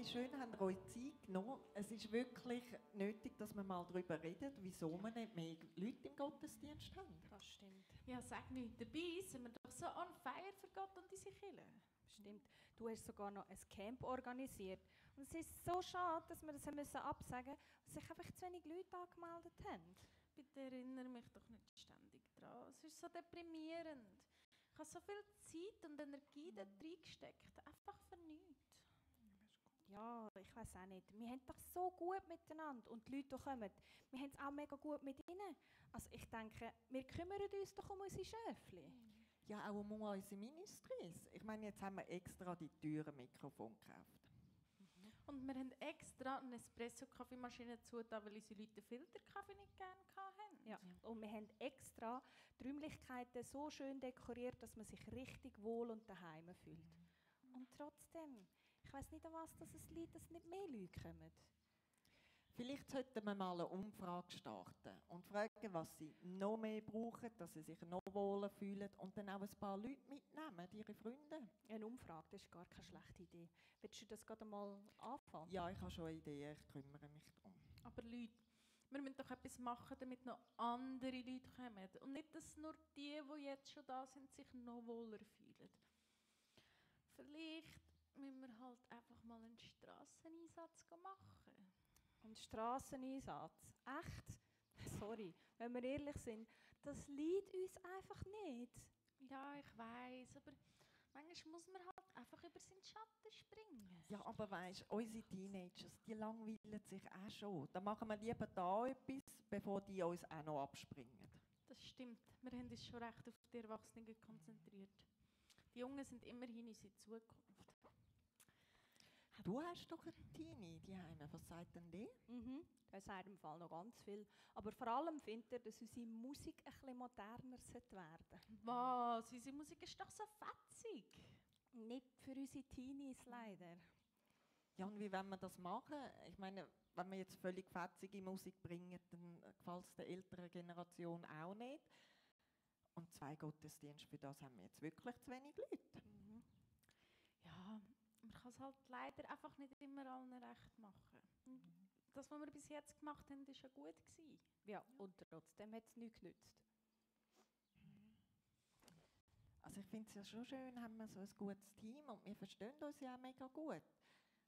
zwei schön haben euch Zeit genommen. Es ist wirklich nötig, dass wir mal darüber reden, wieso wir nicht mehr Leute im Gottesdienst haben. Das stimmt. Ja, sag nicht, dabei sind wir doch so on fire für Gott und diese Kirche. Stimmt. Du hast sogar noch ein Camp organisiert. Und es ist so schade, dass wir das haben müssen absagen mussten, weil sich einfach zu wenig Leute angemeldet haben. Bitte erinnere mich doch nicht ständig dran. Es ist so deprimierend. Ich habe so viel Zeit und Energie da reingesteckt. Einfach für nichts. Ja, ich weiß auch nicht. Wir haben doch so gut miteinander und die Leute, die kommen, wir haben es auch mega gut mit ihnen. Also ich denke, wir kümmern uns doch um unsere Schöfli. Ja, auch um unsere Ministries. Ich meine, jetzt haben wir extra die teuren Mikrofon gekauft. Und wir haben extra eine Espresso-Kaffeemaschine zugetan, weil unsere Leute den Filterkaffee nicht gerne hatten. Ja. Und wir haben extra die Räumlichkeiten so schön dekoriert, dass man sich richtig wohl und daheim fühlt. Und trotzdem, ich weiß nicht, an was das es liegt, dass nicht mehr Leute kommen. Vielleicht sollten wir mal eine Umfrage starten und fragen, was sie noch mehr brauchen, dass sie sich noch wohler fühlen und dann auch ein paar Leute mitnehmen, ihre Freunde. Eine Umfrage, das ist gar keine schlechte Idee. Willst du das gerade mal anfangen? Ja, ich habe schon eine Idee, ich kümmere mich darum. Aber Leute, wir müssen doch etwas machen, damit noch andere Leute kommen. Und nicht, dass nur die, die jetzt schon da sind, sich noch wohler fühlen. Vielleicht müssen wir halt einfach mal einen Strasseneinsatz machen. Ein Strasseneinsatz. Echt? Sorry, wenn wir ehrlich sind, das liegt uns einfach nicht. Ja, ich weiß, aber manchmal muss man halt einfach über seinen Schatten springen. Ja, aber weißt du, unsere Teenagers, die langweilen sich auch schon. Da machen wir lieber da etwas, bevor die uns auch noch abspringen. Das stimmt. Wir haben uns schon recht auf die Erwachsenen konzentriert. Die Jungen sind immerhin unsere Zukunft. Du hast doch eine Teenie, die Heime. Was sagt denn die? Mhm. Er sagt im Fall noch ganz viel. Aber vor allem findet er, dass unsere Musik ein bisschen moderner sollte werden Was? Unsere Musik ist doch so fetzig. Nicht für unsere Teenies leider. Ja, und wie wollen wir das machen? Ich meine, wenn wir jetzt völlig fetzige Musik bringen, dann gefällt es der älteren Generation auch nicht. Und zwei Gottesdienste, für das haben wir jetzt wirklich zu wenig Leute. Mhm. Ja, kann es halt leider einfach nicht immer allen recht machen. Und das, was wir bis jetzt gemacht haben, war ja gut. Gewesen. Ja, und trotzdem hat es nichts genützt. Also ich finde es ja schon schön, haben wir so ein gutes Team und wir verstehen uns ja auch mega gut.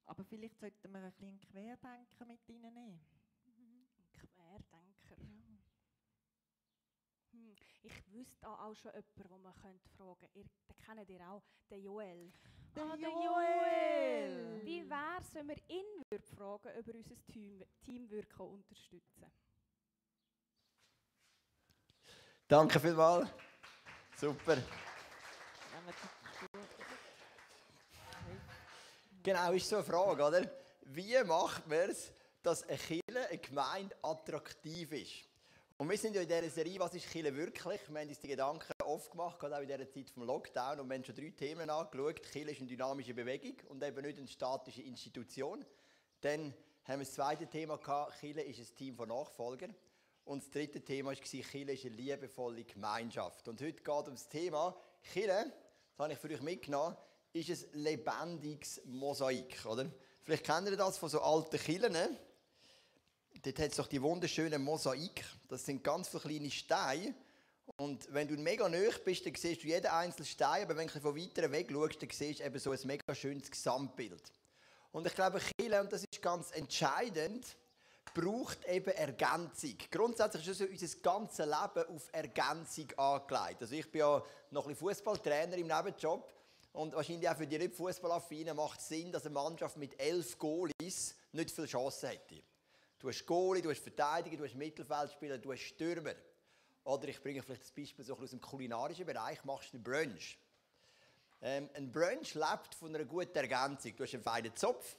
Aber vielleicht sollten wir ein bisschen Querdenker mit ihnen nehmen. Querdenker. Hm. Ich wüsste auch schon jemanden, den man könnte fragen könnte. Ihr, den kennt ihr auch, den Joel. Der Ah, der Joel! Wie wäre es, wenn wir ihn würden fragen ob er unser Team, Teamwirken unterstützen Danke vielmals. Super. Genau, ist so eine Frage, oder? Wie macht man es, dass eine Kirche, eine Gemeinde attraktiv ist? Und wir sind ja in dieser Serie «Was ist Kirche wirklich?» Wir haben uns die Gedanken oft gemacht, gerade auch in dieser Zeit vom Lockdown. Und wir haben schon drei Themen angeschaut. Kirche ist eine dynamische Bewegung und eben nicht eine statische Institution. Dann haben wir das zweite Thema gehabt, Kirche ist ein Team von Nachfolgern. Und das dritte Thema war, Kirche ist eine liebevolle Gemeinschaft. Und heute geht es um das Thema Kirche, das habe ich für euch mitgenommen, ist ein lebendiges Mosaik. Oder? Vielleicht kennt ihr das von so alten Kirchen. ne? Dort hat es doch die wunderschönen Mosaik. Das sind ganz viele kleine Steine. Und wenn du mega nahe bist, dann siehst du jeden einzelnen Stein. Aber wenn du von weiter weg schaust, dann siehst du eben so ein mega schönes Gesamtbild. Und ich glaube, Kirche, und das ist ganz entscheidend, braucht eben Ergänzung. Grundsätzlich ist also unser ganzes Leben auf Ergänzung angelegt. Also ich bin ja noch ein Fußballtrainer im Nebenjob. Und wahrscheinlich auch für die nicht Fußballaffinen macht es Sinn, dass eine Mannschaft mit elf Goalies nicht viele Chancen hätte. Du hast Goalie, du hast Verteidiger, du hast Mittelfeldspieler, du hast Stürmer. Oder ich bringe vielleicht das Beispiel so aus dem kulinarischen Bereich, machst du einen Brunch. Ähm, ein Brunch lebt von einer guten Ergänzung. Du hast einen feinen Zopf,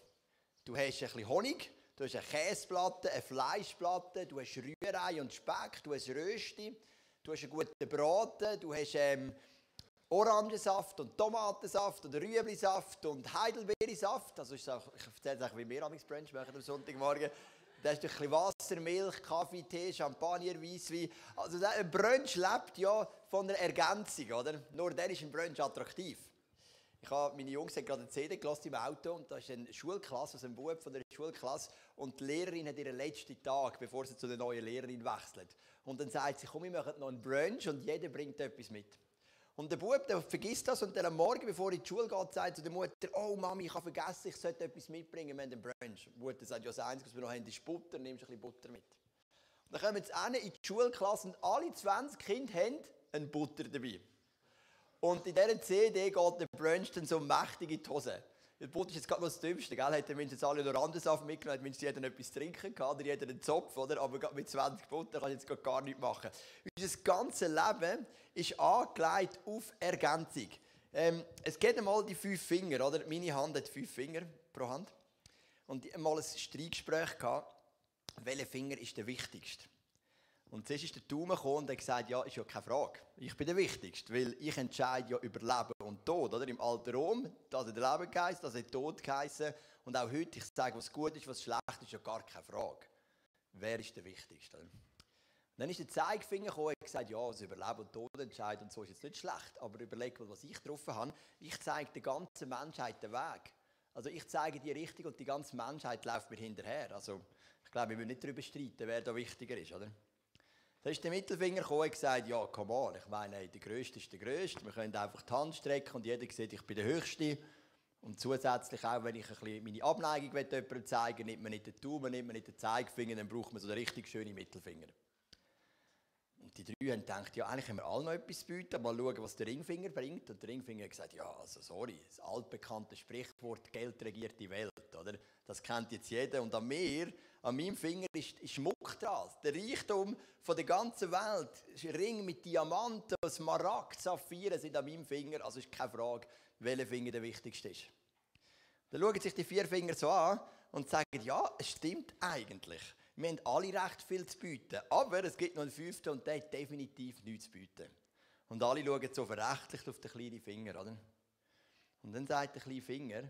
du hast ein bisschen Honig, du hast eine Käseplatte, eine Fleischplatte, du hast Rührei und Speck, du hast Rösti, du hast einen guten Braten, du hast ähm, Orangensaft und Tomatensaft und Rüeblisaft und Heidelbeersaft. Also auch, ich erzähle es wie wir am Brunch machen am Sonntagmorgen. Da ist ein bisschen Wasser, Milch, Kaffee, Tee, Champagner, Weisswein. Also der- ein Brunch lebt ja von einer Ergänzung, oder? Nur dann ist ein Brunch attraktiv. Ich habe, meine Jungs haben gerade eine CD gelassen im Auto und da ist eine Schulklasse, also ein Bub von der Schulklasse und die Lehrerin hat ihren letzten Tag, bevor sie zu der neuen Lehrerin wechselt. Und dann sagt sie, komm, wir machen noch einen Brunch und jeder bringt etwas mit. Und der Bub, der vergisst das und dann am Morgen, bevor er in die Schule geht, sagt zu der Mutter, oh Mami, ich habe vergessen, ich sollte etwas mitbringen, wir haben einen Brunch. Die Mutter sagt, ja, das Einzige, was wir noch haben, ist Butter, nimmst ein bisschen Butter mit. Und dann kommen sie in die Schulklasse und alle 20 Kinder haben eine Butter dabei. Und in dieser CD geht der Brunch dann so mächtig in die Hose. Der Butter ist jetzt gerade noch das Dümmste, gell? Hätten wir jetzt alle noch Randensaft mitgenommen, hätten jeder etwas trinken gehabt, oder jeder einen Zopf, oder? Aber mit 20 Butter kann ich jetzt gar nichts machen. Unser ganzes Leben ist angelegt auf Ergänzung. Ähm, es geht einmal die fünf Finger, oder? Meine Hand hat fünf Finger pro Hand. Und ich einmal ein Streitgespräch gehabt, welcher Finger ist der wichtigste? Und zuerst ist der Daumen gekommen und hat gesagt, ja, ist ja keine Frage. Ich bin der Wichtigste, weil ich entscheide ja über Leben und Tod. Oder? Im alten Rom, das hat Leben geheißen, das hat Tod geheißen. Und auch heute, ich sage, was gut ist, was schlecht ist, ja gar keine Frage. Wer ist der Wichtigste? Und dann ist der Zeigefinger gekommen und gesagt, ja, also über Leben und Tod entscheiden und so ist jetzt nicht schlecht. Aber überleg mal, was ich getroffen habe. Ich zeige der ganzen Menschheit den Weg. Also ich zeige die Richtung und die ganze Menschheit läuft mir hinterher. Also ich glaube, wir müssen nicht darüber streiten, wer da wichtiger ist, oder? Da ist der Mittelfinger gekommen und gesagt, ja, come on, ich meine, der Größte ist der Größte, wir können einfach die Hand strecken und jeder sieht, ich bin der Höchste. Und zusätzlich auch, wenn ich ein bisschen meine Abneigung jemandem zeigen will, nimmt man nicht den Daumen, nimmt man nicht den Zeigefinger, dann braucht man so einen richtig schönen Mittelfinger. Und die drei haben gedacht, ja, eigentlich haben wir alle noch etwas bieten, mal schauen, was der Ringfinger bringt. Und der Ringfinger hat gesagt, ja, also sorry, das altbekannte Sprichwort, Geld regiert die Welt, oder? Das kennt jetzt jeder. Und an mir an meinem Finger ist, Schmuck dran. Der Reichtum von der ganzen Welt. Ring mit Diamanten, Smaragd, Saphire sind an meinem Finger. Also ist keine Frage, welcher Finger der wichtigste ist. Dann schauen sich die vier Finger so an und sagen, ja, es stimmt eigentlich. Wir haben alle recht viel zu bieten. Aber es gibt noch einen fünften und der hat definitiv nichts zu bieten. Und alle schauen so verächtlich auf den kleinen Finger, oder? Und dann sagt der kleine Finger,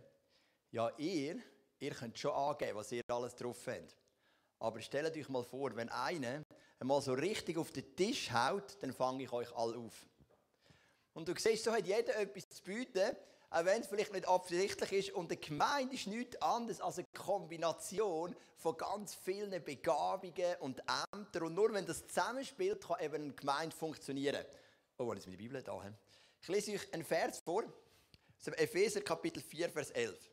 ja, ihr, ihr könnt schon angeben, was ihr alles drauf habt. Aber stellt euch mal vor, wenn einer einmal so richtig auf den Tisch haut, dann fange ich euch alle auf. Und du siehst, so hat jeder etwas zu bieten, auch wenn es vielleicht nicht absichtlich ist. Und eine Gemeinde ist nichts anderes als eine Kombination von ganz vielen Begabungen und Ämtern. Und nur wenn das zusammenspielt, kann eben eine Gemeinde funktionieren. Oh, ist meine Bibel da? Ich lese euch einen Vers vor, aus dem Epheser Kapitel 4, Vers 11.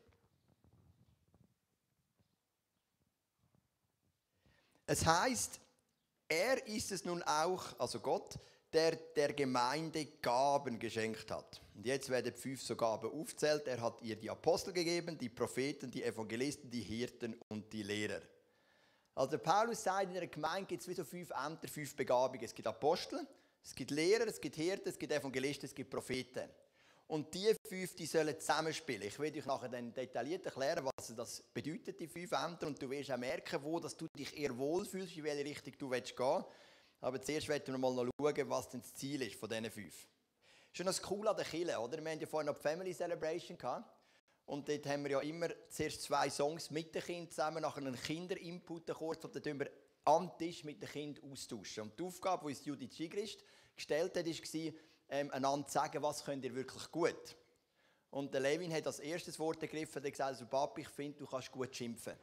Es heißt, er ist es nun auch, also Gott, der der Gemeinde Gaben geschenkt hat. Und jetzt werden fünf so Gaben aufzählt. Er hat ihr die Apostel gegeben, die Propheten, die Evangelisten, die Hirten und die Lehrer. Also Paulus sagt, in der Gemeinde gibt es wie so fünf Ämter, fünf Begabungen. Es gibt Apostel, es gibt Lehrer, es gibt Hirten, es gibt Evangelisten, es gibt Propheten. Und die fünf, die sollen zusammenspielen. Ich werde euch nachher dann detailliert erklären, was das bedeutet, die fünf Ämter. Und du wirst auch merken, wo dass du dich eher wohlfühlst, in welche Richtung du gehen willst. Aber zuerst werden wir mal noch schauen, was denn das Ziel ist von diesen fünf. Schon das Cool an der Kille, oder? Wir hatten ja vorhin noch die Family Celebration gehabt. Und dort haben wir ja immer zuerst zwei Songs mit den Kindern zusammen, nachher einen Kinderinput kurz, und dann tun wir am Tisch mit den Kindern austauschen. Und die Aufgabe, die uns Judith Schigrist gestellt hat, war, ähm, einander sagen, was könnt ihr wirklich gut. Und der Levin hat als erstes Wort ergriffen und gesagt, also Papi, ich finde, du kannst gut schimpfen.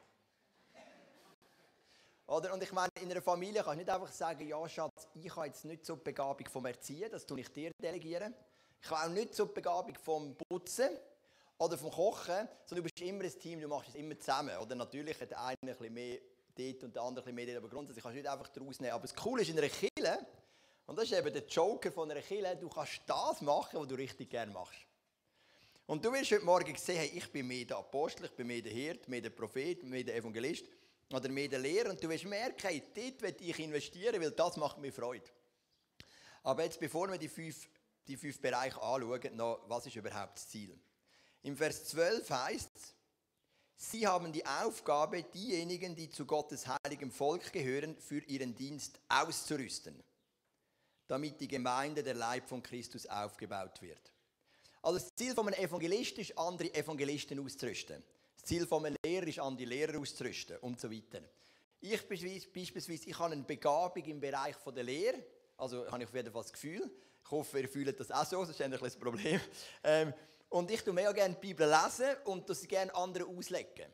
Oder? Und ich meine, in einer Familie kannst du nicht einfach sagen, ja Schatz, ich habe jetzt nicht so die Begabung vom Erziehen, das tue ich dir delegieren. Ich habe auch nicht so die Begabung vom Putzen oder vom Kochen, sondern du bist immer ein Team, du machst es immer zusammen. Oder natürlich hat der eine ein bisschen mehr dort und der andere ein bisschen mehr dort, aber grundsätzlich kannst du nicht einfach daraus nehmen. Aber das Coole ist in einer Kille, und das ist eben der Joker von einer Kille. Du kannst das machen, was du richtig gerne machst. Und du wirst heute Morgen sehen, hey, ich bin mehr der Apostel, ich bin mehr der Hirt, mehr der Prophet, mehr der Evangelist oder mehr der Lehrer. Und du wirst merken, hey, dort will ich investieren, weil das macht mir Freude. Aber jetzt, bevor wir die fünf, die fünf Bereiche anschauen, noch, was ist überhaupt das Ziel? Im Vers 12 heißt es, Sie haben die Aufgabe, diejenigen, die zu Gottes heiligem Volk gehören, für ihren Dienst auszurüsten damit die Gemeinde, der Leib von Christus, aufgebaut wird. Also das Ziel von einem Evangelist ist, andere Evangelisten auszurüsten. Das Ziel von einem Lehrer ist, andere Lehrer auszurüsten und so weiter. Ich beispielsweise, ich habe eine Begabung im Bereich der Lehre, also habe ich auf jeden Fall das Gefühl. Ich hoffe, ihr fühlt das auch so, das ist ein das Problem. Ähm, Und ich tue mega gerne die Bibel lesen und das gerne anderen auslegen.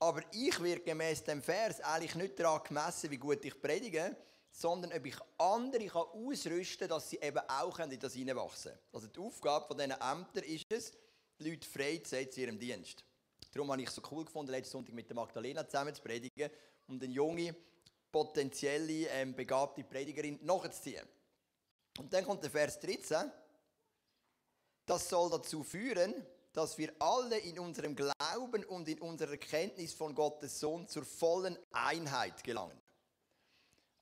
Aber ich werde gemäß dem Vers eigentlich nicht daran gemessen, wie gut ich predige, sondern ob ich andere kann ausrüsten kann, dass sie eben auch in das hineinwachsen können. Also die Aufgabe von diesen Ämtern ist es, die Leute frei zu setzen in ihrem Dienst. Darum habe ich es so cool gefunden, letzten Sonntag mit der Magdalena zusammen zu predigen, um eine junge, potenzielle, ähm, begabte Predigerin nachzuziehen. Und dann kommt der Vers 13. Das soll dazu führen, dass wir alle in unserem Glauben und in unserer Erkenntnis von Gottes Sohn zur vollen Einheit gelangen.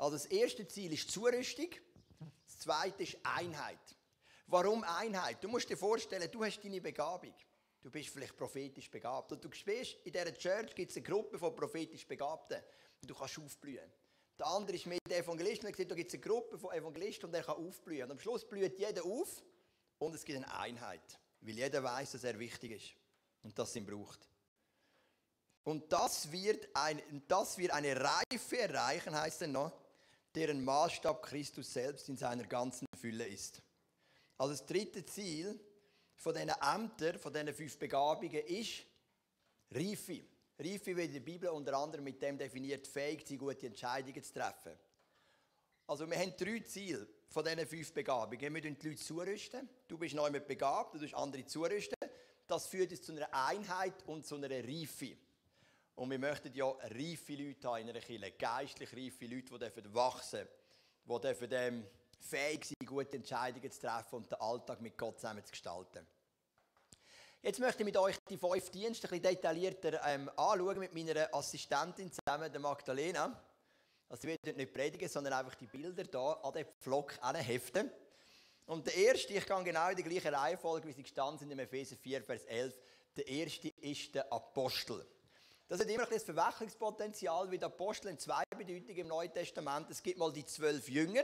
Also das erste Ziel ist Zurüstung, das zweite ist Einheit. Warum Einheit? Du musst dir vorstellen, du hast deine Begabung. Du bist vielleicht prophetisch begabt. Und du spürst, in dieser Church gibt es eine Gruppe von prophetisch Begabten. Und du kannst aufblühen. Der andere ist mit Evangelisten. Und da gibt es eine Gruppe von Evangelisten und der kann aufblühen. Und am Schluss blüht jeder auf und es gibt eine Einheit. Weil jeder weiß, dass er wichtig ist und dass ihn braucht. Und das wird, ein, das wird eine Reife erreichen, heißt es noch, deren Maßstab Christus selbst in seiner ganzen Fülle ist. Also das dritte Ziel von diesen Ämtern, von diesen fünf Begabungen ist Reife. Reife wird in der Bibel unter anderem mit dem definiert, fähig zu gute Entscheidungen zu treffen. Also wir haben drei Ziele von diesen fünf Begabungen. Wir müssen die Leute zurüsten. Du bist neu mit begabt, du musst andere zurüsten. Das führt uns zu einer Einheit und zu einer Reife. Und wir möchten ja reife Leute haben in einer Kirche, geistlich reife Leute, die dürfen wachsen die dürfen ähm, fähig sein, gute Entscheidungen zu treffen und den Alltag mit Gott zusammen zu gestalten. Jetzt möchte ich mit euch die fünf Dienste ein bisschen detaillierter ähm, anschauen, mit meiner Assistentin zusammen, der Magdalena. Also wir werden nicht predigen, sondern einfach die Bilder hier an den Pflock heften. Und der erste, ich gehe genau in die gleiche Reihenfolge, wie sie gestanden sind im Epheser 4, Vers 11. Der erste ist der Apostel. Das hat immer ein bisschen Verwechslungspotenzial, wie der Apostel in zwei Bedeutungen im Neuen Testament. Es gibt mal die zwölf Jünger,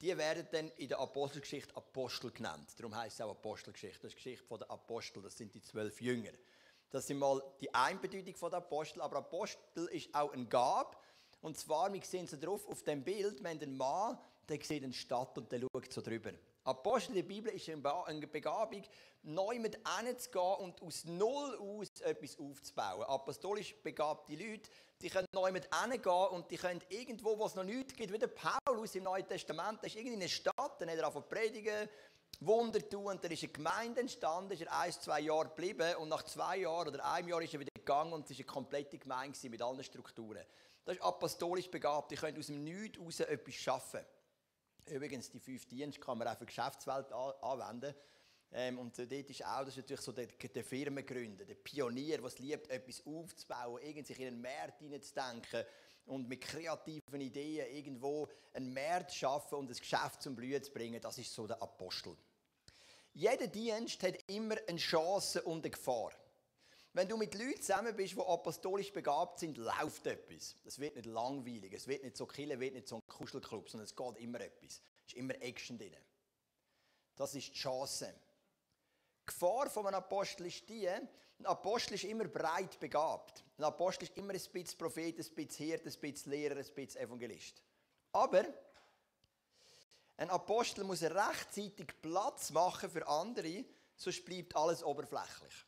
die werden dann in der Apostelgeschichte Apostel genannt. Darum heißt es auch Apostelgeschichte. Das ist die Geschichte der Apostel, das sind die zwölf Jünger. Das sind mal die Einbedeutung der Apostel, aber Apostel ist auch ein Gab. Und zwar, wir sehen so drauf, auf dem Bild, haben einen Mann, der sieht eine Stadt und der schaut so drüber. Apostel in der Bibel ist eine Begabung, neu mit zu gehen und aus Null aus etwas aufzubauen. Apostolisch begabte Leute, die können neu mit gehen und die können irgendwo, wo es noch nichts gibt, wie der Paulus im Neuen Testament, der ist irgendwie in einer Stadt, dann hat er angefangen predigen, Wunder tun und da ist eine Gemeinde entstanden, ist er ein, zwei Jahre geblieben und nach zwei Jahren oder einem Jahr ist er wieder gegangen und es ist eine komplette Gemeinde mit allen Strukturen. Das ist apostolisch begabt, die können aus dem Nichts heraus etwas schaffen. Übrigens, die fünf Dienste kann man auch für die Geschäftswelt anwenden. Ähm, und dort ist auch, das ist natürlich so der, der Firmengründer, der Pionier, der es liebt, etwas aufzubauen, irgendwie sich in einen Markt hineinzudenken und mit kreativen Ideen irgendwo einen Markt zu schaffen und ein Geschäft zum Blühen zu bringen. Das ist so der Apostel. Jeder Dienst hat immer eine Chance und eine Gefahr. Wenn du mit Leuten zusammen bist, die apostolisch begabt sind, läuft etwas. Es wird nicht langweilig, es wird nicht so killen, wird nicht so ein Kuschelclub, sondern es geht immer etwas. Es ist immer Action drin. Das ist die Chance. Die Gefahr von einem Apostel ist die, ein Apostel ist immer breit begabt. Ein Apostel ist immer ein bisschen Prophet, ein bisschen Hirte, ein bisschen Lehrer, ein bisschen Evangelist. Aber ein Apostel muss rechtzeitig Platz machen für andere, sonst bleibt alles oberflächlich.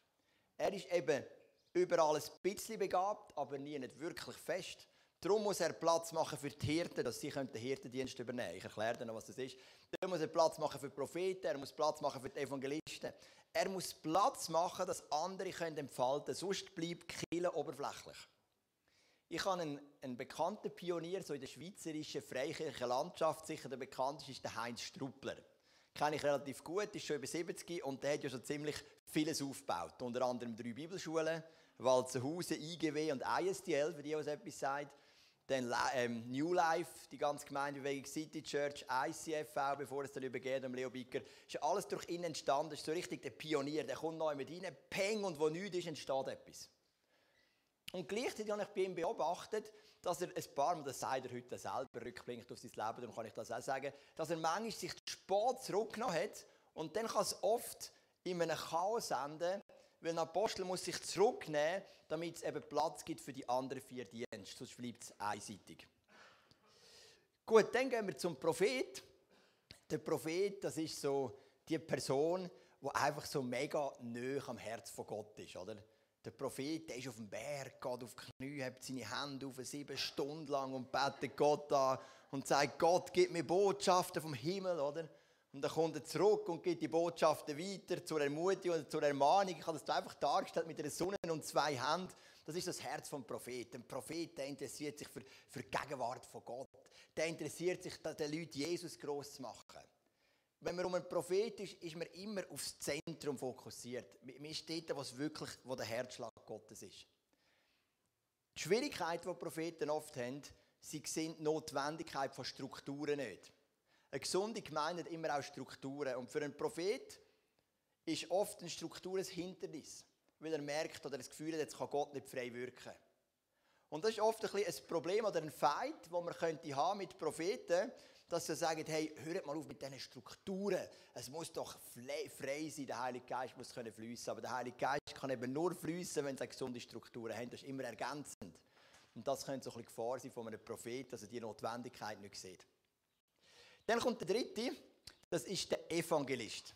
Er ist eben überall ein bisschen begabt, aber nie nicht wirklich fest. Darum muss er Platz machen für die Hirten, dass sie den Hirtendienst übernehmen können. Ich erkläre dann noch, was das ist. Darum muss er Platz machen für die Propheten, er muss Platz machen für die Evangelisten. Er muss Platz machen, dass andere können entfalten können, sonst bleibt Kille oberflächlich. Ich habe einen, einen, bekannten Pionier so in der schweizerischen freikirchlichen Landschaft, sicher der bekannteste ist der Heinz Struppler. Kenne ich relativ gut, ist schon über 70 und der hat ja schon ziemlich vieles aufgebaut. Unter anderem drei Bibelschulen, Walzenhausen, IGW und ISDL, für die, was etwas sagt. Dann ähm, New Life, die ganze Gemeindebewegung City Church, ICF auch, bevor es dann übergeht um Leo Bicker. Ist alles durch ihn entstanden. Ist so richtig der Pionier. Der kommt neu mit rein, peng, und wo nichts ist, entsteht etwas. Und gleichzeitig habe ich bei ihm beobachtet, dass er ein paar Mal, das sagt er heute selber, rückblickend auf sein Leben, darum kann ich das auch sagen, dass er manchmal sich spät zurückgenommen hat und dann kann es oft in einem Chaos enden, weil ein Apostel muss sich zurücknehmen, damit es eben Platz gibt für die anderen vier Dienste, sonst bleibt es einseitig. Gut, dann gehen wir zum Prophet. Der Prophet, das ist so die Person, der einfach so mega nöch am Herz von Gott ist, oder? Der Prophet, der ist auf dem Berg, geht auf die Knie, hebt seine Hände auf sieben Stunden lang und betet Gott an und sagt, Gott, gib mir Botschaften vom Himmel, oder? Und dann kommt er zurück und gibt die Botschaften weiter zur Ermutigung und zur Ermahnung. Ich habe das einfach dargestellt mit einer Sonne und zwei Händen. Das ist das Herz vom Propheten. Ein Prophet, der interessiert sich für, für die Gegenwart von Gott. Der interessiert sich, den Leuten Jesus groß zu machen. Wenn man um einen Prophet ist, ist man immer aufs Zentrum fokussiert. Man ist dort, was wirklich wo der Herzschlag Gottes ist. Die Schwierigkeit, die Propheten oft haben, sie sehen die Notwendigkeit von Strukturen nicht. Eine gesunde Gemeinde hat immer auch Strukturen. Und für einen Prophet ist oft eine Struktur ein Hindernis, weil er merkt oder das Gefühl hat, jetzt kann Gott nicht frei wirken. Und das ist oft ein, ein Problem oder ein Feind, den man könnte haben mit Propheten, dass sie sagen, hey, hört mal auf mit diesen Strukturen. Es muss doch frei sein, der Heilige Geist muss können fließen. Aber der Heilige Geist kann eben nur fließen, wenn sie gesunde Strukturen haben. Das ist immer ergänzend. Und das könnte so ein bisschen Gefahr sein von einem Propheten, dass er die Notwendigkeit nicht sieht. Dann kommt der dritte, das ist der Evangelist.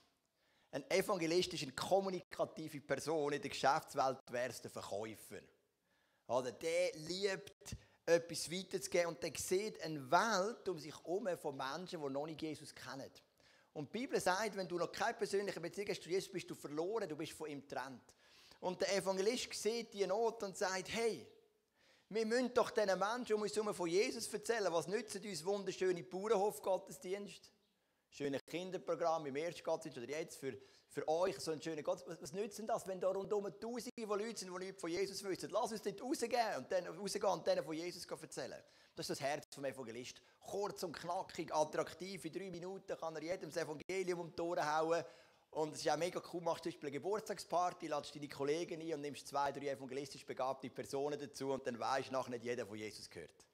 Ein Evangelist ist eine kommunikative Person. In der Geschäftswelt wäre es der Verkäufer. Oder der liebt, etwas weiterzugeben und der sieht eine Welt um sich herum von Menschen, die noch nicht Jesus kennen. Und die Bibel sagt, wenn du noch keine persönliche Beziehung hast zu Jesus, bist du verloren, du bist von ihm getrennt. Und der Evangelist sieht die Not und sagt, hey, wir müssen doch diesen Menschen um uns herum von Jesus erzählen. Was nützen uns wunderschöne Bauernhof-Gottesdienst? Schöne Kinderprogramm im Erstgottesdienst oder jetzt für, für euch so ein schöner Gott. Was, nützt denn das, wenn da rundum Tausende von Leuten sind, die nichts von Jesus wissen? Lass uns dort rausgehen und, dann, rausgehen und denen von Jesus erzählen. Das ist das Herz vom Evangelist. Kurz und knackig, attraktiv. In drei Minuten kann er jedem das Evangelium um die Ohren hauen und es ist auch mega cool, machst du zum Beispiel eine Geburtstagsparty, ladest deine Kollegen ein und nimmst zwei, drei evangelistisch begabte Personen dazu und dann weisst du nachher nicht jeder von Jesus gehört.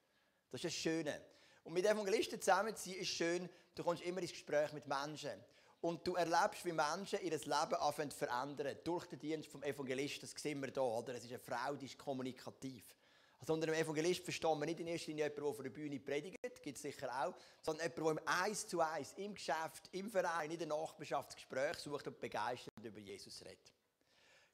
Das ist das Schöne. Und mit Evangelisten zusammen zu sein ist schön, du kommst immer ins Gespräch mit Menschen. Und du erlebst, wie Menschen ihr Leben anfangen zu verändern. Durch den Dienst vom Evangelisten, das sehen wir hier, oder? Es ist eine Frau, die ist kommunikativ. Also unter einem Evangelist verstehen wir nicht in erster Linie jemanden, der von der Bühne predigt, gibt es sicher auch, sondern jemanden, der im Eins zu Eins, im Geschäft, im Verein, in der Nachbarschaft Gespräch sucht und begeistert über Jesus redet.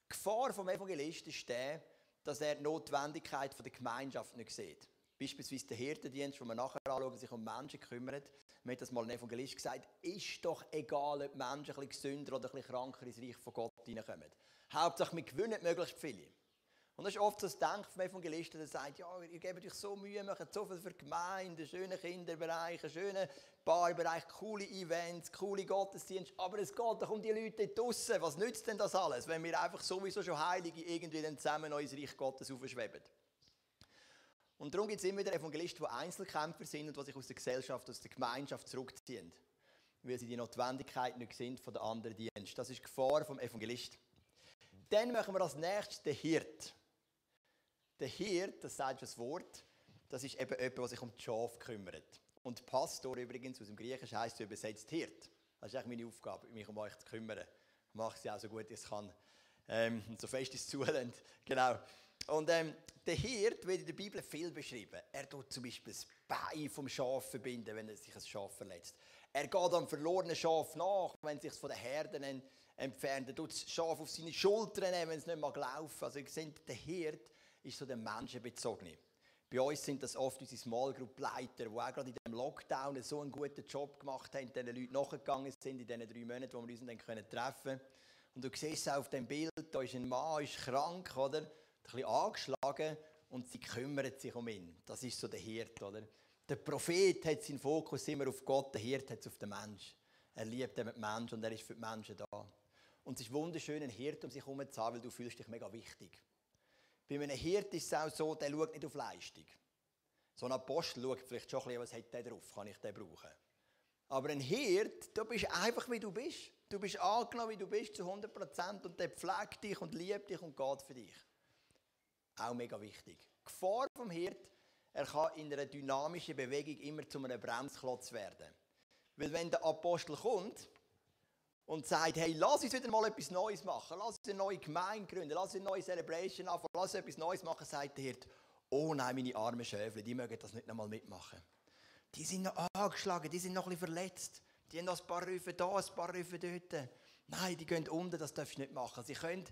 Die Gefahr des Evangelisten ist der, dass er die Notwendigkeit der Gemeinschaft nicht sieht. Beispielsweise der Hirtendienst, wo wir nachher anschauen, sich um Menschen kümmert. Mir hat das mal ein Evangelist gesagt, ist doch egal, ob Menschen ein bisschen gesünder oder ein bisschen kranker ins Reich von Gott hineinkommen. Hauptsache, wir gewinnen möglichst viele. Und das ist oft so das Denken vom Evangelisten, der sagt, ja, ihr gebt euch so Mühe, macht so viel für die Gemeinde, schöne Kinderbereiche, schöne Barbereich, coole Events, coole Gottesdienste, aber es geht doch um die Leute draussen. Was nützt denn das alles, wenn wir einfach sowieso schon Heilige irgendwie dann zusammen ins Reich Gottes aufschweben? Und darum gibt es immer wieder Evangelisten, die Einzelkämpfer sind und die sich aus der Gesellschaft, aus der Gemeinschaft zurückziehen, weil sie die Notwendigkeit nicht sind von den anderen Diensten. Das ist die Gefahr vom Evangelist. Dann machen wir als nächstes den Hirt. Der Hirt, das sagt das Wort, das ist eben jemand, der sich um die Schafe kümmert. Und Pastor übrigens aus dem Griechischen heisst übersetzt Hirt. Das ist eigentlich meine Aufgabe, mich um euch zu kümmern. Ich mache ja auch so gut, ich kann. Ähm, so fest es zulässt. Genau. Und ähm, der Hirt wird in der Bibel viel beschrieben. Er tut zum Beispiel das Bein vom Schaf verbinden, wenn er sich ein Schaf verletzt. Er geht am verlorenen Schaf nach, wenn es sich von den Herden entfernt. Er tut das Schaf auf seine Schultern nehmen, wenn es nicht mag laufen. Also ihr seht, der Hirt ist so der Menschenbezogene. Bei uns sind das oft unsere Small Group Leiter, die auch gerade in diesem Lockdown so einen guten Job gemacht haben, diesen Leuten nachgegangen sind, in diesen drei Monaten, wo wir uns dann treffen können. Und du siehst auf dem Bild, da ist ein Mann, ist krank, oder? Bisschen angeschlagen und sie kümmern sich um ihn. Das ist so der Hirt, oder? Der Prophet hat seinen Fokus immer auf Gott, der Hirt hat es auf den Mensch. Er liebt den Menschen und er ist für die Menschen da. Und es ist wunderschön, einen Hirt um sich herum zu haben, weil du fühlst dich mega wichtig. Bei einem Hirt ist es auch so, der schaut nicht auf Leistung. So ein Apostel schaut vielleicht schon ein bisschen, was hat der drauf, kann ich den brauchen. Aber ein Hirt, du bist einfach wie du bist. Du bist angenommen, wie du bist, zu 100% und der pflegt dich und liebt dich und geht für dich. Auch mega wichtig. Die Gefahr vom Hirt, er kann in einer dynamischen Bewegung immer zu einem Bremsklotz werden. Weil wenn der Apostel kommt, und sagt, hey, lass uns wieder mal etwas Neues machen, lass uns eine neue Gemeinde gründen, lass uns eine neue Celebration anfangen, lass uns etwas Neues machen, sagt der Hirt, oh nein, meine armen Schäfle, die mögen das nicht nochmal mitmachen. Die sind noch angeschlagen, die sind noch ein bisschen verletzt, die haben noch ein paar Rüfe da, ein paar Rüfe dort. Nein, die gehen unter, das darfst du nicht machen. Sie können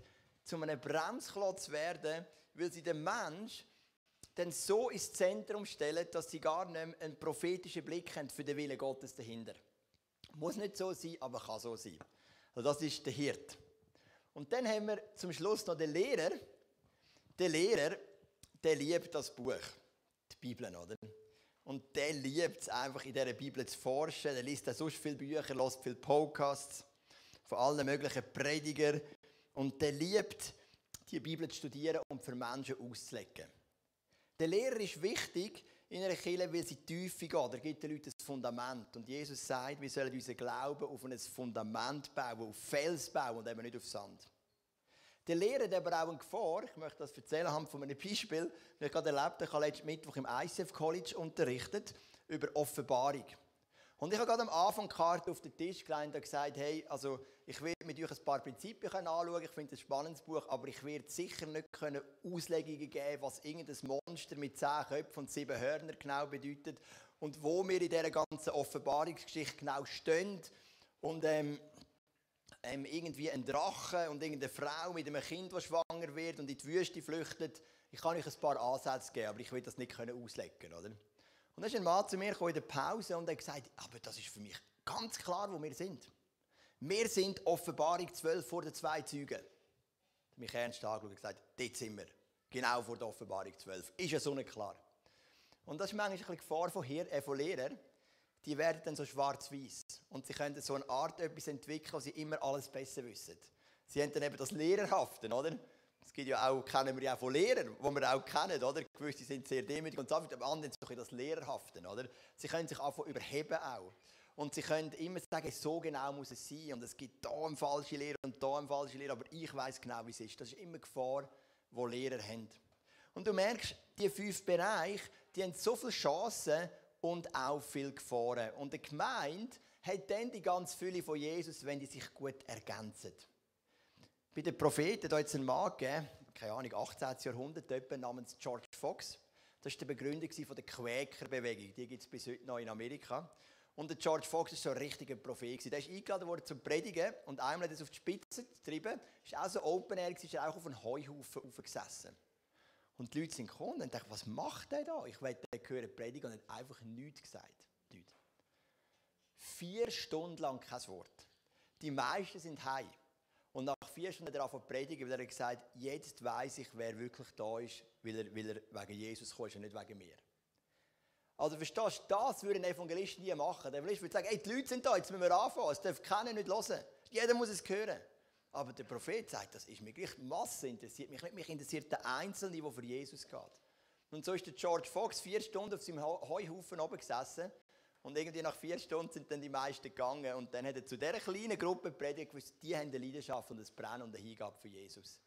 zu einem Bremsklotz werden, weil sie den Mensch dann so ins Zentrum stellen, dass sie gar nicht mehr einen prophetischen Blick haben für den Willen Gottes dahinter. Muss nicht so sein, aber kann so sein. Also das ist der Hirt. Und dann haben wir zum Schluss noch den Lehrer. Der Lehrer, der liebt das Buch, die Bibel, oder? Und der liebt es einfach, in dieser Bibel zu forschen. Der liest sonst viele Bücher, hört viele Podcasts von allen möglichen Predigern. Und der liebt, die Bibel zu studieren und für Menschen auszulegen. Der Lehrer ist wichtig in einer Kirche, weil sie Tiefe geht. Er gibt den Leuten ein Fundament. Und Jesus sagt, wir sollen unseren Glauben auf ein Fundament bauen, auf Fels bauen und eben nicht auf Sand. Der Lehrer hat aber auch eine Gefahr. Ich möchte das erzählen anhand von einem Beispiel. Ich gerade erlebt, ich habe letzten Mittwoch im ICF College unterrichtet über Offenbarung. Und ich habe gerade am Anfang die Karte auf den Tisch gelegt und gesagt, hey, also ich werde mit euch ein paar Prinzipien anschauen. Ich finde es ein spannendes Buch, aber ich werde sicher nicht können Auslegungen geben, was irgendein Monster mit zehn Köpfen und sieben Hörnern genau bedeutet und wo wir in dieser ganzen Offenbarungsgeschichte genau stehen. Und ähm, ähm, irgendwie ein Drache und irgendeine Frau mit einem Kind, das schwanger wird und in die Wüste flüchtet. Ich kann euch ein paar Ansätze geben, aber ich will das nicht auslegen, oder? Und dann ist ein Mann zu mir in der Pause und hat gesagt, aber das ist für mich ganz klar, wo wir sind. Wir sind Offenbarung 12 vor den zwei Zeugen. Mich ernst angeschaut und gesagt, dort sind wir. Genau vor der Offenbarung 12. Ist ja so nicht klar. Und das ist manchmal ein bisschen Gefahr von, hier, äh, von Lehrern. Die werden dann so schwarz-weiß. Und sie können so eine Art etwas entwickeln, wo sie immer alles besser wissen. Sie haben dann eben das Lehrerhaften, oder? Es gibt ja auch, kennen wir ja auch von Lehrern, die wir auch kennen, oder? Gewisse sind sehr demütig und so, aber andere sind das Lehrerhaften, oder? Sie können sich einfach überheben auch. Und sie können immer sagen, so genau muss es sein. Und es gibt da eine falsche Lehre und da eine falsche Lehre, aber ich weiß genau, wie es ist. Das ist immer Gefahr, die Lehrer haben. Und du merkst, die fünf Bereiche, die haben so viele Chancen und auch viele Gefahren. Und die Gemeinde hat dann die ganz Fülle von Jesus, wenn die sich gut ergänzen. Bei den Propheten, da jetzt einen Mann gegeben, keine Ahnung, 18. Jahrhundert, jemand namens George Fox. Das war der Begründer der Quäkerbewegung. Die gibt es bis heute noch in Amerika. Und der George Fox war so ein richtiger Prophet. Der ist eingeladen worden zum Predigen und einmal hat er es auf die Spitze getrieben. Ist auch so Open Air, ist auch auf einen Heuhaufen aufgesessen. Und die Leute sind gekommen und dachten, was macht der da? Ich will den hören predigen und hat einfach nichts gesagt. Nichts. Vier Stunden lang kein Wort. Die meisten sind heim. Und nach vier Stunden hat er predigen, weil er gesagt jetzt weiß ich, wer wirklich da ist, weil er, weil er wegen Jesus kommt und nicht wegen mir. Also verstehst du, das würde ein Evangelist nie machen. Der Evangelist würde sagen, hey, die Leute sind da, jetzt müssen wir anfangen, es darf keiner nicht hören. Jeder muss es hören. Aber der Prophet sagt, das ist mir gleich, Masse interessiert mich nicht, mich interessiert der Einzelne, der für Jesus geht. Und so ist der George Fox vier Stunden auf seinem Heuhaufen oben gesessen und irgendwie nach vier Stunden sind dann die meisten gegangen. Und dann hat er zu dieser kleinen Gruppe predigt, gewusst, die haben eine Leidenschaft und ein Brennen und eine Hingabe für Jesus.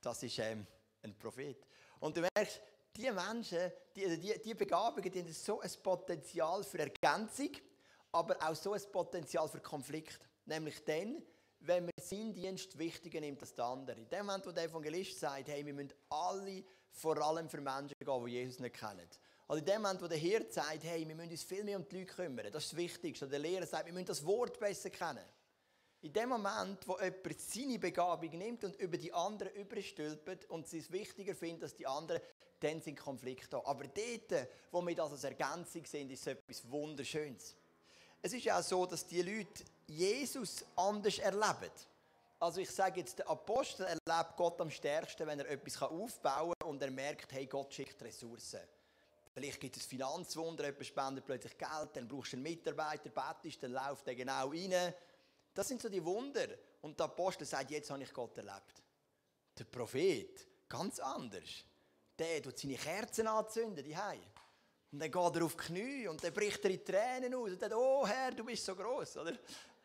Das ist ähm, ein Prophet. Und du merkst, die Menschen, die, also die, die Begabungen, die haben so ein Potenzial für Ergänzung, aber auch so ein Potenzial für Konflikt. Nämlich dann, wenn man seinen Dienst wichtiger nimmt als der andere. In dem Moment, wo der Evangelist sagt, hey, wir müssen alle vor allem für Menschen gehen, die Jesus nicht kennen. Also in dem Moment, wo der Hirt sagt, hey, wir müssen uns viel mehr um die Leute kümmern, das ist das Wichtigste. Oder der Lehrer sagt, wir müssen das Wort besser kennen. In dem Moment, wo jemand seine Begabung nimmt und über die anderen überstülpt und sie es wichtiger findet als die anderen, dann sind Konflikte da. Aber dort, wo wir das als Ergänzung sehen, ist es etwas Wunderschönes. Es ist ja auch so, dass die Leute Jesus anders erleben. Also ich sage jetzt, der Apostel erlebt Gott am stärksten, wenn er etwas aufbauen kann und er merkt, hey, Gott schickt Ressourcen. Vielleicht gibt es Finanzwunder, jemand spendet plötzlich Geld, dann brauchst du einen Mitarbeiter, betest, dann läuft der genau rein. Das sind so die Wunder. Und der Apostel sagt, jetzt habe ich Gott erlebt. Der Prophet, ganz anders. Der tut seine Kerzen anzünden, die Und dann geht er auf die Knie und dann bricht er in Tränen aus und sagt, oh Herr, du bist so groß, oder?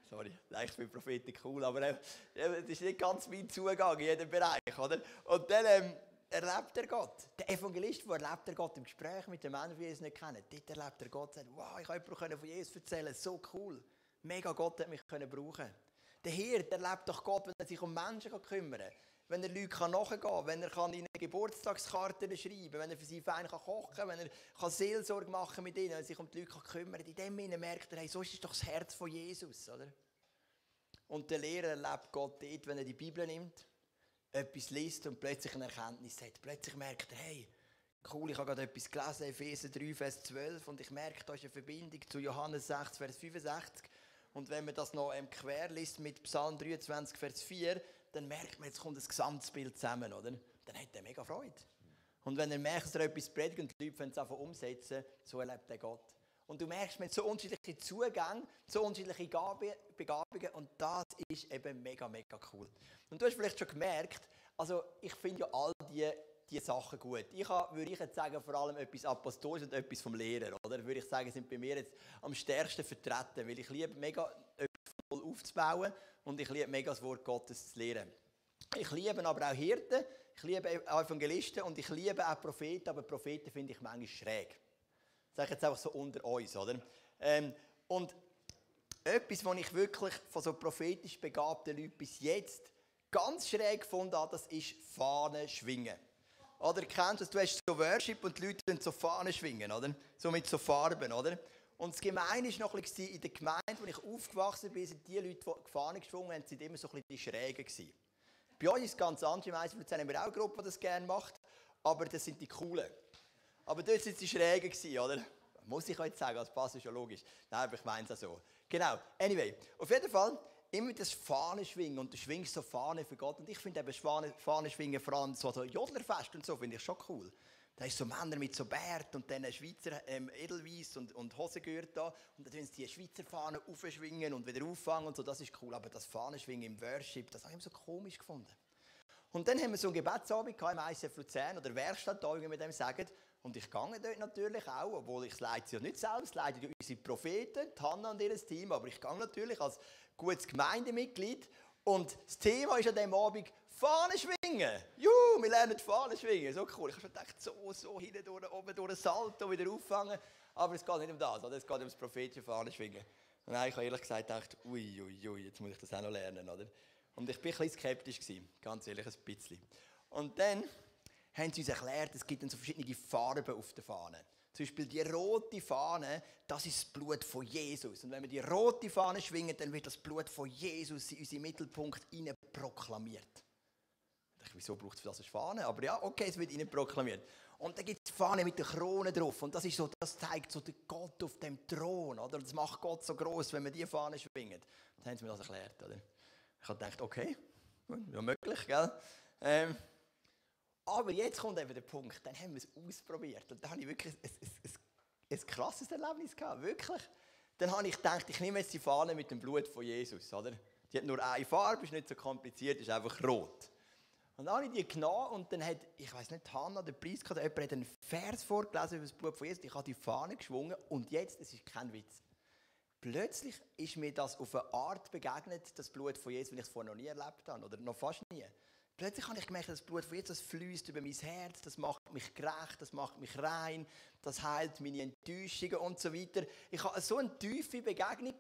Sorry, ich bin Prophet cool, aber äh, das ist nicht ganz mein Zugang in jedem Bereich, oder? Und dann ähm, erlebt er Gott. Der Evangelist, wo erlebt er Gott im Gespräch mit den Menschen, die Jesus nicht kennen. Dort erlebt er Gott, sagt, wow, ich konnte von Jesus erzählen, so cool. Mega Gott hat mich können brauchen. Der Hirt erlebt doch Gott, wenn er sich um Menschen kümmern kann. Wenn er Leute nachgehen kann, wenn er ihnen Geburtstagskarten schreiben kann, wenn er für sie fein kochen kann, wenn er Seelsorge machen mit ihnen, wenn er sich um die Leute kümmern kann. In dem Sinne merkt er, hey, so ist doch das Herz von Jesus. Oder? Und der Lehrer erlebt Gott dort, wenn er die Bibel nimmt, etwas liest und plötzlich eine Erkenntnis hat. Plötzlich merkt er, hey, cool, ich habe gerade etwas gelesen, Epheser 3, Vers 12, und ich merke, da ist eine Verbindung zu Johannes 6, Vers 65. Und wenn man das noch ähm, quer liest mit Psalm 23, Vers 4, dann merkt man, jetzt kommt das Gesamtbild zusammen, oder? Dann hat er mega Freude. Und wenn er merkt, dass er etwas predigt und die Leute es einfach umsetzen, so erlebt er Gott. Und du merkst, hat so unterschiedliche Zugänge, so unterschiedliche Begabungen und das ist eben mega, mega cool. Und du hast vielleicht schon gemerkt, also ich finde ja all die, die Sachen gut. Ich habe, würde ich jetzt sagen, vor allem etwas Apostolisches und etwas vom Lehrer, oder? Würde ich sagen, sind bei mir jetzt am stärksten vertreten, weil ich liebe mega etwas voll aufzubauen und ich liebe mega das Wort Gottes zu lehren. Ich liebe aber auch Hirten, ich liebe Evangelisten und ich liebe auch Propheten, aber Propheten finde ich manchmal schräg. Sage ich jetzt einfach so unter uns, oder? Ähm, und etwas, was ich wirklich von so prophetisch begabten Leuten bis jetzt ganz schräg habe, das ist Fahnen schwingen. Oder kennst du das? Du hast so Worship und die Leute so Fahnen schwingen, oder? So mit so Farben, oder? Und das Gemeine war noch ein bisschen, in der Gemeinde, wo ich aufgewachsen bin, sind die Leute, die Fahnen geschwungen haben, sind immer so ein bisschen die Schrägen. Bei euch ist es ganz anders. Im Eisenflugzeug haben wir auch eine Gruppe, die das gerne macht. Aber das sind die Coolen. Aber dort sind sie Schrägen gewesen, oder? Muss ich euch sagen, als Pass ist ja logisch. Nein, aber ich meine es auch so. Genau. Anyway, auf jeden Fall immer das Fahnenschwingen und du schwingst so Fahne für Gott. Und ich finde eben Fahnenschwingen vor allem so, so Jodlerfest und so, finde ich schon cool. Da ist so Männer mit so Bärt und dann Schweizer ähm, Edelweiss und, und Hosengürtel da. Und dann tun sie die Schweizer Fahnen aufschwingen und wieder auffangen und so. Das ist cool. Aber das Fahnenschwingen im Worship, das habe ich immer so komisch gefunden. Und dann haben wir so einen Gebetsabend im ICF Luzern oder Werkstatt, da, wie wir dem sagen. Und ich gehe dort natürlich auch, obwohl ich es leite ja nicht selbst, leite unsere Propheten, Hanna und ihr Team, aber ich gehe natürlich als gutes Gemeindemitglied. Und das Thema ist an diesem Abend Fahne schwingen. Juhu, wir lernen Fahne schwingen. So cool. Ich habe schon gedacht, so, so hinten durch, oben durch ein Salto wieder auffangen. Aber es geht nicht um das, oder? es geht um das prophetische Fahne schwingen. Und dann habe ich ehrlich gesagt gedacht, ui, ui, ui, jetzt muss ich das auch noch lernen, oder? Und ich war ein bisschen skeptisch, gewesen, ganz ehrlich, ein bisschen. Und dann haben sie uns erklärt, es gibt dann so verschiedene Farben auf der Fahne. Zum Beispiel die rote Fahne, das ist das Blut von Jesus. Und wenn wir die rote Fahne schwingen, dann wird das Blut von Jesus in unseren Mittelpunkt hinein proklamiert. Wieso braucht es für das eine Fahne? Aber ja, okay, es wird ihnen proklamiert. Und dann gibt es die Fahne mit der Krone drauf. Und das, ist so, das zeigt so den Gott auf dem Thron. Oder? Das macht Gott so groß, wenn wir die Fahne schwingen. Dann haben sie mir das erklärt. Oder? Ich habe gedacht, okay, ja möglich, gell? Ähm, aber jetzt kommt eben der Punkt, dann haben wir es ausprobiert. Und da habe ich wirklich ein, ein, ein, ein krasses Erlebnis gehabt, wirklich. Dann habe ich gedacht, ich nehme jetzt die Fahne mit dem Blut von Jesus, oder? Die hat nur eine Farbe, ist nicht so kompliziert, ist einfach rot. Und dann habe ich die genommen und dann hat, ich weiß nicht, Hannah, der Preis oder jemand hat einen Vers vorgelesen über das Blut von Jesus. Ich habe die Fahne geschwungen und jetzt, es ist kein Witz, plötzlich ist mir das auf eine Art begegnet, das Blut von Jesus, wie ich es vorher noch nie erlebt habe oder noch fast nie. Plötzlich habe ich gemerkt, das Blut von Jesus fließt über mein Herz, das macht mich gerecht, das macht mich rein, das heilt meine Enttäuschungen und so weiter. Ich hatte so eine tiefe Begegnung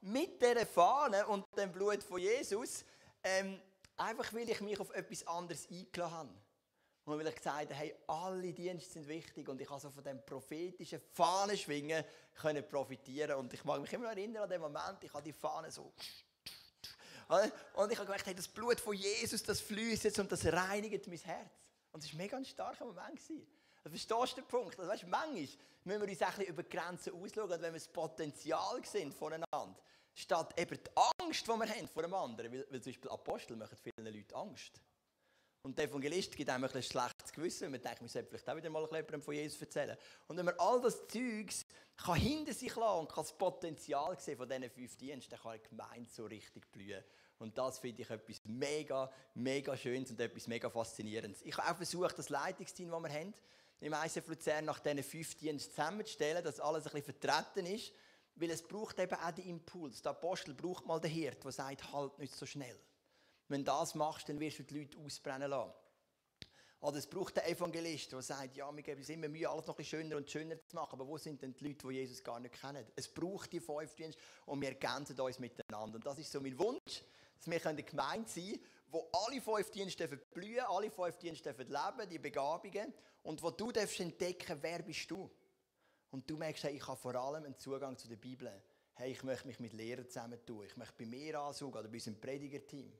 mit dieser Fahne und dem Blut von Jesus, ähm, einfach weil ich mich auf etwas anderes eingeladen habe. Und weil ich gesagt habe, hey, alle Dienste sind wichtig und ich habe so von dem prophetischen Fahnenschwingen können profitieren und ich mag mich immer erinnern an den Moment, ich habe die Fahne so und ich habe gedacht, hey, das Blut von Jesus, das fließt jetzt und das reinigt mein Herz. Und es war mega ein starker Moment. Gewesen. Verstehst du den Punkt? Also, weißt, manchmal müssen wir uns ein bisschen über Grenzen ausschauen, wenn wir das Potenzial sehen voneinander. Statt eben die Angst, die wir haben vor einem anderen. Weil, weil zum Beispiel Apostel machen vielen Leuten Angst. Und der Evangelist gibt einem ein schlechtes Gewissen, man denkt, wir sollten vielleicht auch wieder mal etwas von Jesus erzählen. Und wenn man all das Zeugs kann hinter sich lassen und kann das Potenzial sehen von diesen fünf Diensten, dann kann eine Gemeinde so richtig blühen. Und das finde ich etwas mega, mega Schönes und etwas mega Faszinierendes. Ich habe auch versucht, das Leitungsteam, das wir haben, im ICF Luzern nach diesen fünf Diensten zusammenzustellen, dass alles ein bisschen vertreten ist, weil es braucht eben auch den Impuls. Der Apostel braucht mal den Hirt, der sagt, halt nicht so schnell. Wenn du das machst, dann wirst du die Leute ausbrennen lassen. Oder es braucht einen Evangelist, der sagt, ja, wir geben uns immer Mühe, alles noch ein schöner und schöner zu machen. Aber wo sind denn die Leute, die Jesus gar nicht kennen? Es braucht die fünf Dienste und wir ergänzen uns miteinander. Und das ist so mein Wunsch, dass wir eine Gemeinde sein können, wo alle fünf Dienste blühen, alle fünf Dienste leben, die Begabungen. Und wo du darfst entdecken, wer bist du? Und du merkst, hey, ich habe vor allem einen Zugang zu der Bibel. hey, ich möchte mich mit Lehrern zusammentun, ich möchte bei mir ansuchen oder bei unserem Predigerteam.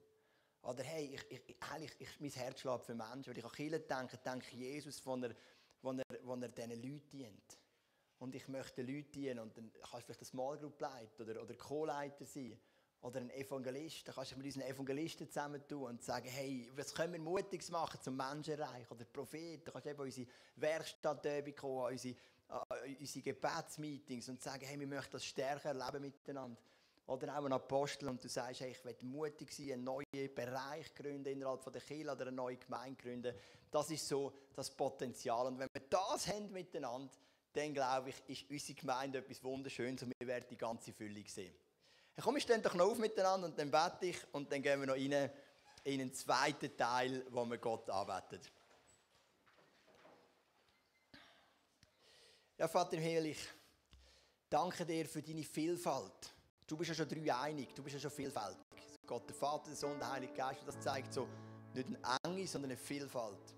Oder hey, ich, ich, ich, ich, mein Herz schlägt für Menschen. Wenn ich an Kirche denke, denke Jesus, wo er, wo er, er diesen Leuten dient. Und ich möchte Leuten dienen. Und dann kannst du vielleicht ein Small Group leiten oder, oder Co-Leiter sein. Oder ein Evangelist. Dann kannst du mit unseren Evangelisten zusammentun und sagen, hey, was können wir Mutiges machen zum Menschenreich? Oder Prophet. Dann kannst du eben unsere Werkstatt kommen, an unsere, an unsere Gebetsmeetings und sagen, hey, wir möchten das stärker erleben miteinander. Oder auch ein Apostel und du sagst, hey, ich will mutig sein, einen neuen Bereich gründen innerhalb der Kirche oder eine neue Gemeinde gründen. Das ist so das Potenzial. Und wenn wir das haben miteinander, dann glaube ich, ist unsere Gemeinde etwas Wunderschönes und wir werden die ganze Fülle sehen. Hey, komm, wir stehen doch noch auf miteinander und dann bete ich und dann gehen wir noch rein in einen zweiten Teil, wo wir Gott anbeten. Ja, Vater im Himmel, ich danke dir für deine Vielfalt. Du bist ja schon dreieinig, du bist ja schon vielfältig. Gott, der Vater, der Sohn, der Heilige Geist, und das zeigt so nicht eine Enge, sondern eine Vielfalt.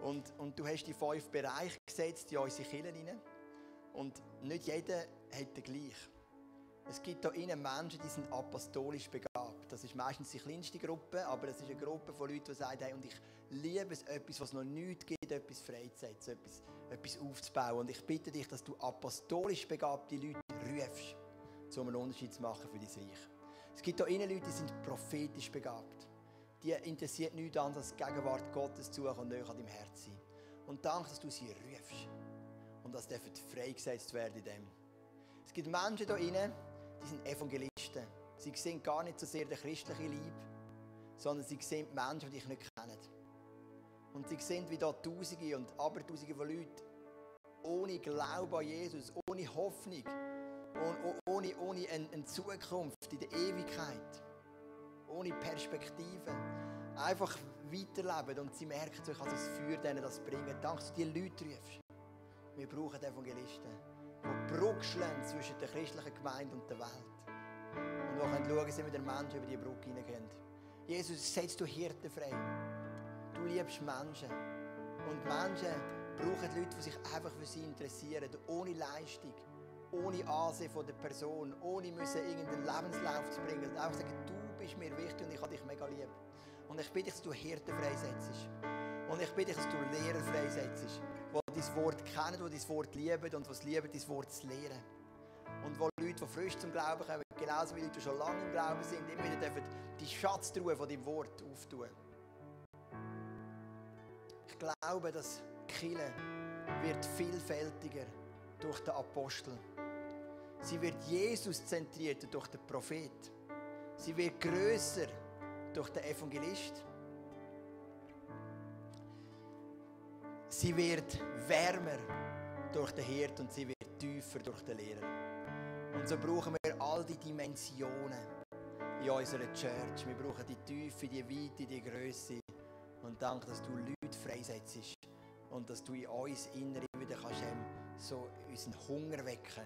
Und, und du hast die fünf Bereiche gesetzt in unsere Kirchen hinein. Und nicht jeder hat den gleich. Es gibt hier innen Menschen, die sind apostolisch begabt. Das ist meistens die kleinste Gruppe, aber es ist eine Gruppe von Leuten, die sagen, hey, und ich liebe es, etwas, was noch nicht gibt, etwas freizusetzen, etwas, etwas aufzubauen. Und ich bitte dich, dass du apostolisch begabte Leute rufst um einen Unterschied zu machen für dein Reich. Es gibt hier Leute, die sind prophetisch begabt. Die interessiert nichts anderes als die Gegenwart Gottes zu und näher an deinem Herz sein. Und danke, dass du sie rufst. Und dass sie freigesetzt werden in dem. Es gibt Menschen hier innen, die sind Evangelisten. Sie sehen gar nicht so sehr den christlichen Lieb, sondern sie sehen Menschen, die dich nicht kennen. Und sie sehen, wie da Tausende und Abertausende von Leuten ohne Glauben an Jesus, ohne Hoffnung, ohne, ohne eine Zukunft in der Ewigkeit, ohne Perspektive, einfach weiterleben und sie merken, ich kann das für denen das bringen. Danke, dass du die Leute rufst. Wir brauchen Evangelisten, die Brücke schlagen zwischen der christlichen Gemeinde und der Welt. Und wir können schauen, dass wir der Menschen über die Brücke hineingehen. Jesus, setzt du Hirten frei. Du liebst Menschen. Und Menschen brauchen Leute, die sich einfach für sie interessieren, ohne Leistung ohne Ansehen von der Person, ohne müssen irgendeinen Lebenslauf zu bringen. Einfach sagen, du bist mir wichtig und ich habe dich mega lieb. Und ich bitte dich, dass du Hirten freisetzt. Und ich bitte dich, dass du Lehrer freisetzt, dein Wort kennen, die dein Wort lieben und die es lieben, dein Wort zu lehren. Und wo Leute, die frisch zum Glauben kommen, genauso wie Leute, die schon lange im Glauben sind, immer wieder die Schatztruhe von deinem Wort auftun. Ich glaube, dass Kille wird vielfältiger durch den Apostel. Sie wird Jesus zentrierter durch den Prophet. Sie wird größer durch den Evangelist. Sie wird wärmer durch den Hirt und sie wird tiefer durch den Lehrer. Und so brauchen wir all die Dimensionen in unserer Church. Wir brauchen die Tiefe, die Weite, die Größe. Und danke, dass du Leute freisetzt und dass du in uns innere wieder kannst so unseren Hunger wecken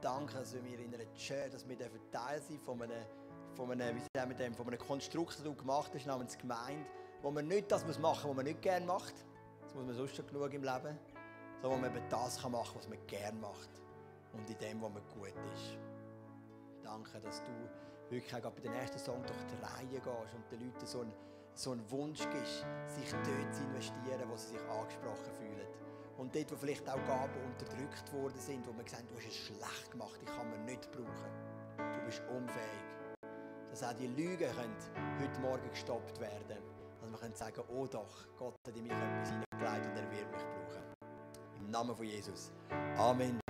danke, dass wir in einer Church, dass wir Teil sind von einem, von einem, wie sagen wir dem, von einem Konstrukt, das du gemacht hast, namens Gemeinde, wo man nicht das machen muss, was man nicht gerne macht, das muss man sonst schon genug im Leben, sondern man eben das machen kann was man gerne macht und in dem, wo man gut ist. Danke, dass du wirklich auch bei den ersten Song durch die Reihe gehst und den Leuten so einen, so einen Wunsch gibst, sich dort zu investieren, wo sie sich angesprochen fühlen. Und dort, wo vielleicht auch Gaben unterdrückt worden sind, wo man gesagt du hast es schlecht gemacht, ich kann man nicht brauchen. Du bist unfähig. Dass auch die Lügen können heute Morgen gestoppt werden. Wir können sagen, oh doch, Gott hat in mich etwas hineingelegt und er wird mich brauchen. Im Namen von Jesus. Amen.